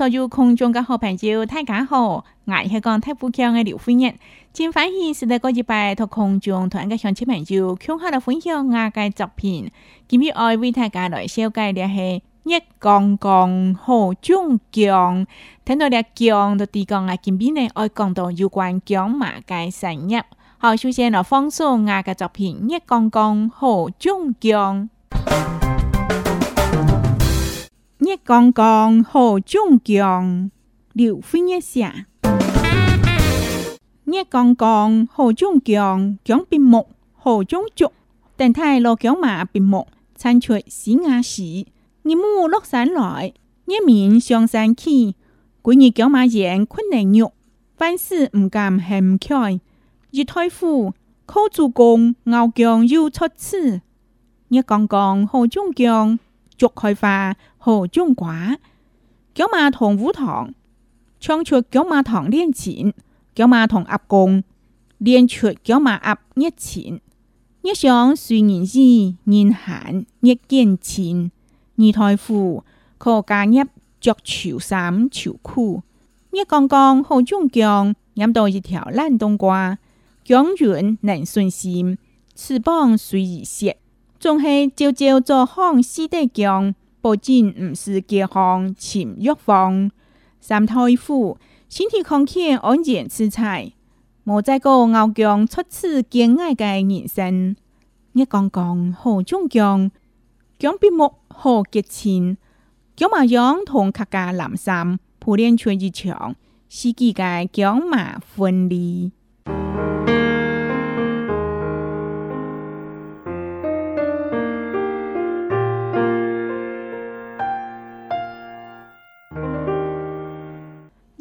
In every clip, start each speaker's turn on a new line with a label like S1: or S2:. S1: 所有抗战嘅好朋友，大家好，我系讲太富强嘅刘飞日，今反而是在个礼拜，同抗战同一个乡亲朋友，抢下了分享我嘅作品。今闭爱为大家来修改嘅系《热光光好中江》，听到咧江到珠江我今闭呢爱讲到有关江马嘅生日，好首先来放首我嘅作品《热光光好中江》。nhé con con hồ chung kiong điệu phi nhé xạ nhé con con hồ chung kiong kiong pin mộng hồ chung chục tên thay lo kiong mà pin mộng san chuỗi xí ngã xí nhị mu lốc sán lõi nhé miệng xiong sán khi quý nhị kiong mà diện khuất này nhục văn sự 唔 cảm hèm khơi nhị thoi phụ khâu chủ công ngao kiong yêu xuất sư nhé con con hồ chung kiong chuột hồi và hồ chung quả. Kéo ma thùng vũ thọn, trong chuột kéo ma thọn liên chỉnh, kéo ma thọn ập cùng, liên chuột kéo ma ập nhất chỉnh. Nhất sáng suy nhìn gì, nhìn hẳn nhất kiên chỉnh. Nhị thai phụ, khổ ca nhất chuột chiều xám, chiều khu. Nhất con con hồ chung kiong, nhắm đầu một 条烂冬瓜，永远能顺心，翅膀随意斜。总系朝朝做康师德强，不仅唔是结康钱玉芳，三太夫身体康健安然自在，冇再个傲强出此见爱嘅人生。一讲讲何中江，讲毕木何结亲，讲马杨同客家南山普天穿一墙，是几届讲马分离。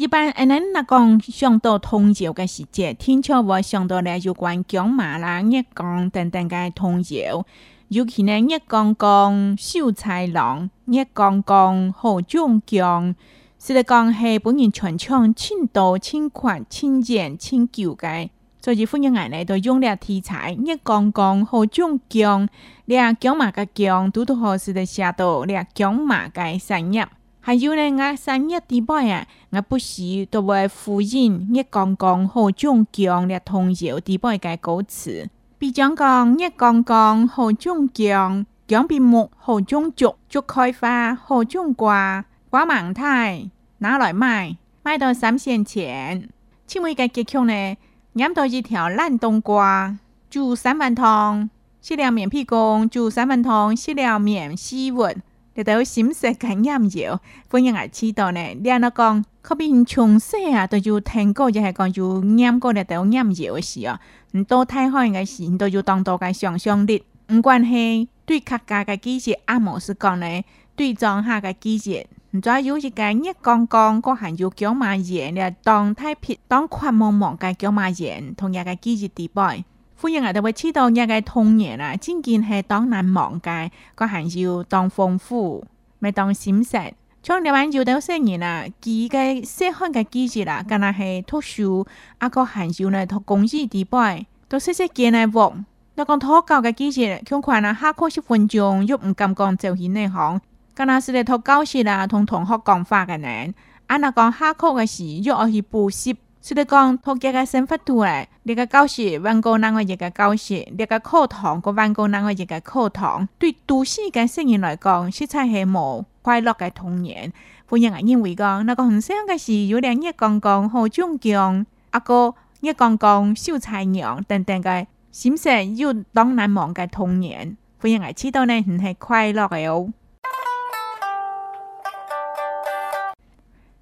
S1: 一般，诶，咱那讲上到通宵嘅时节，天桥上到咧有关姜麻啦、热光等等嘅通宵，尤其咧热光光、秀才郎、热光光、何将将，实咧讲系本人全场千多、千款、千件、千旧嘅，所以欢迎奶奶都用了题材热光光、何将将，俩姜麻嘅姜，拄到好是咧写到俩姜麻嘅生日。还有呢，我三月底摆啊，我不时都会复印我刚刚好种姜了，同样地摆个歌词。比讲讲，我刚刚好种姜，姜比木好种竹，竹开花好种瓜，瓜满台拿来卖，卖到三仙钱。请问个技巧呢？腌到一条烂冬瓜，煮三碗汤，吃了面皮公，煮三碗汤，吃了面洗碗。你睇心色嘅啱唔欢迎今日知道呢，听佢讲，佢变从色啊，就听过，就系讲就啱嗰个都啱唔啱嘅事啊。唔到睇好该是，你就当多个想象力。唔管系对客家嘅记忆，阿莫是讲呢，对藏下嘅基识，唔再有一个热光光，佢还有叫马盐嘅，当太平当宽茫茫嘅叫马盐，同样个记忆地位。欢人啊哋会知道嘅嘅童年啊，真见系当难忘嘅，个含笑当丰富，咪当心塞。像你玩要到新年啦，佢嘅细汉嘅記憶啦，嗰陣系读书，阿个含笑咧读公司地方，都细细見阿博。讲講讀教嘅記憶，通常啊下课十分钟，又唔敢讲就去内行，嗰陣是嚟托教書啦同同学讲话嘅人，阿那讲下课嘅时，又要去补习。说得讲，他家个生活图嘞，一个教室，弯过人个一个教室，一个课堂，个弯过人个一个课堂。对都市个少年来讲，实在是无快乐个童年。有人还认为讲，那个红色个时，有两日刚刚何中江，阿哥，我刚刚秀才娘等等个，形成又当难忘个童年。不人还知道呢，还是快乐个哦。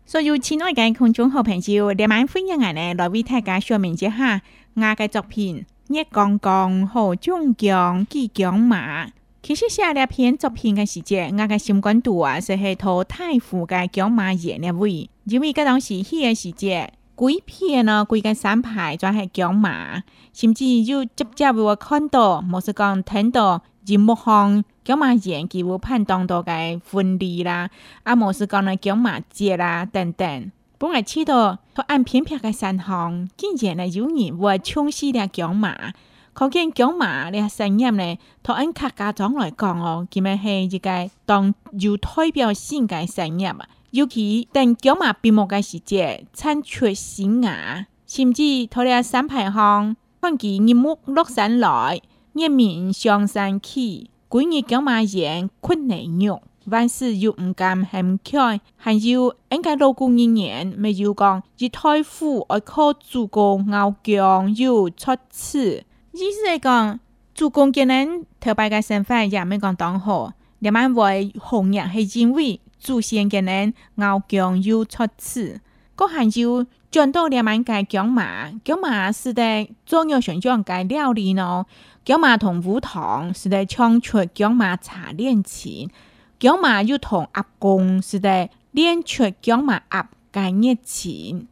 S1: 所有亲爱的观众好朋友，今晚欢迎啊呢来为大家说明一下，我的作品《月光光何中江寄江马》。其实写了篇作品的时节，我的心关度啊是系涂太傅的江马爷那位，因为嗰当时，彼个时节，鬼片呢？鬼嘅三排，全系江马，甚至有直接被我看到，冇是讲听到，一幕红。姜麻宴几乎判当多个分礼啦，啊，莫是讲来姜麻节啦等等。本来知道，托按偏僻个山乡，竟然来有人会重视了姜麻。可见姜麻咧产业呢，托按客家长来讲哦，佮咪系一个当有代表性诶产业啊。尤其等姜麻闭幕诶时节，产出新芽，甚至互了山排行看起日暮落山来，日明上山去。几日講嘛先，困難肉，万事又唔甘肯强，还有应该老公人年，没有讲一胎富愛靠主公傲强又出次。意思嚟讲，祖公嘅人頭白嘅身份也讲当好，何，另外红人系因为祖先今人傲强又出次，嗰还有。泉州两万界姜麻，姜麻是在中药上姜界料理呢。姜麻同胡糖是在唱出姜麻茶恋情。姜麻又同阿公是在练出姜麻鸭解热钱。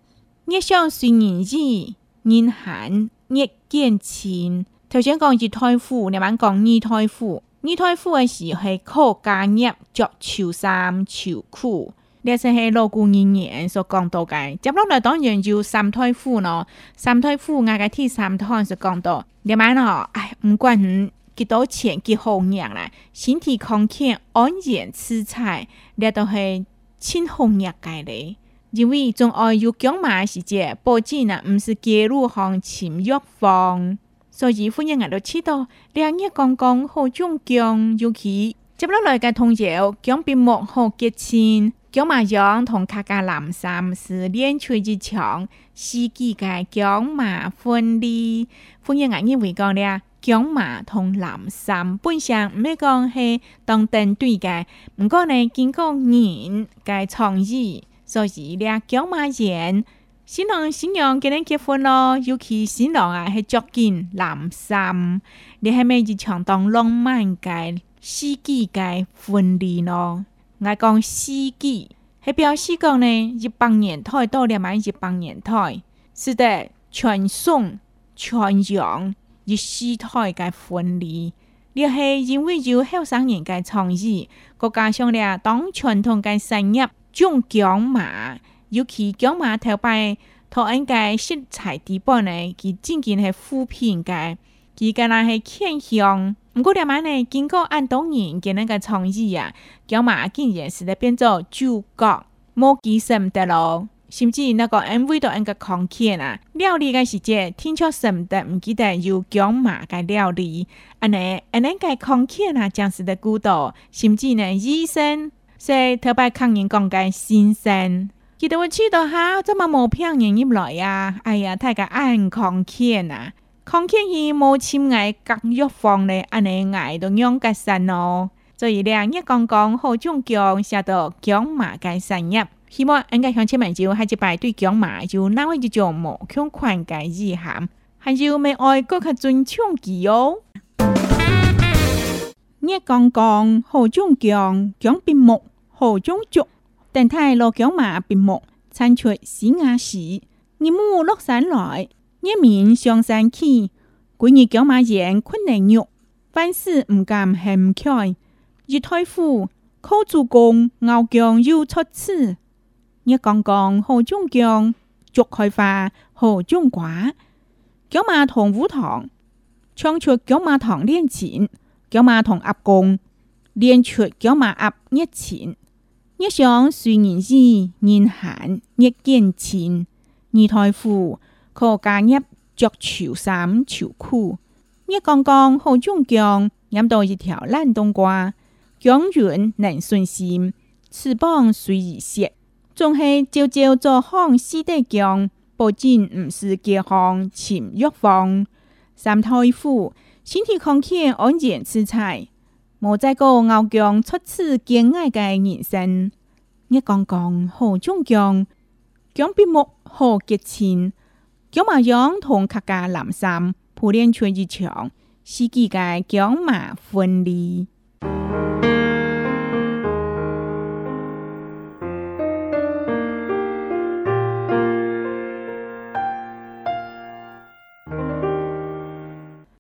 S1: 热香随年纪，年寒热见情。头先讲是胎妇，两万讲二胎妇。二胎妇诶时候靠家业着秋衫秋裤。你就算係老顧熱熱，所讲到嘅接落来当然就三胎夫咯。三胎夫我嘅係三胎所讲到，另外呢？唉，唔管你几多钱幾好樣啦，身体康健，安然吃菜，你都係幸好樣嘅咧。因为仲要有讲馬嘅時節，保證啊唔是雞肉行、飼育房，所以欢迎嗌到知道，两日刚刚好中講？尤其接落来嘅通宵，讲逼莫何结清。姜麻宴同客家蓝山是连出一场四季嘅姜麻分离。欢迎阿，你会讲咧？姜麻同蓝山本身唔系讲系当登对嘅，不过呢经过人嘅创意，所以咧姜麻宴新郎新娘今日结婚咯，尤其新郎啊系脚进蓝山，你系咪一场当浪漫嘅四季嘅婚礼咯？来讲四季，迄表示讲呢，一帮年代到了，咪一帮年代，是的，全送全养一四台嘅婚礼，又系因为有后生人嘅创意，国家上咧，当传统嘅生意，种姜马，尤其姜马头牌，托佢嘅食材基本呢，佢真系系扶贫嘅，佢更加系偏向。不过两晚呢，经过按东年吉那个创意啊，姜麻竟然是在变做主角，国机什么的咯，甚至那个 MV 都那个狂 K 啊！料理时世听天朝么的唔记得有姜麻嘅料理，阿奶阿奶嘅狂 K 啊，僵是的骨头，甚至呢医生，说特头摆抗炎讲个新鲜，记得我去到哈，怎么冇骗人入来呀？哎呀，太个爱狂 K 啊！康熙母亲签爱国药方嘞，安们爱到娘家山哦。昨日两日刚刚何中将写到姜马家山日，希望人家乡亲们就下子拜对姜马，就拿回一种无穷款的字函，杭州没爱国可尊重哦。我刚刚何中将姜兵木何中竹，等太落姜马兵木参出西安时，你们落山来。一面上山去，鬼日叫馬人困難肉，凡事唔敢行開。一太傅靠主公傲強又出此，一講講好中強，竹開花好中寡。叫馬同武堂，唱出叫馬堂練錢，叫馬同鴨公練出叫馬鴨一錢。一想雖然是人閒，一見錢，二太傅。可加入足球衫、球裤。我刚刚好中奖，饮到一条烂冬瓜。将军能顺心，翅膀虽已折，总是朝朝作风死得强。不仅唔是健康，是欲方。三太夫，身体康健，安然吃菜，莫再个熬姜，出次惊爱的人生。我刚刚好中奖，讲笔木好结亲？姜麻洋同客家南山普顶村之强是机个姜麻分离。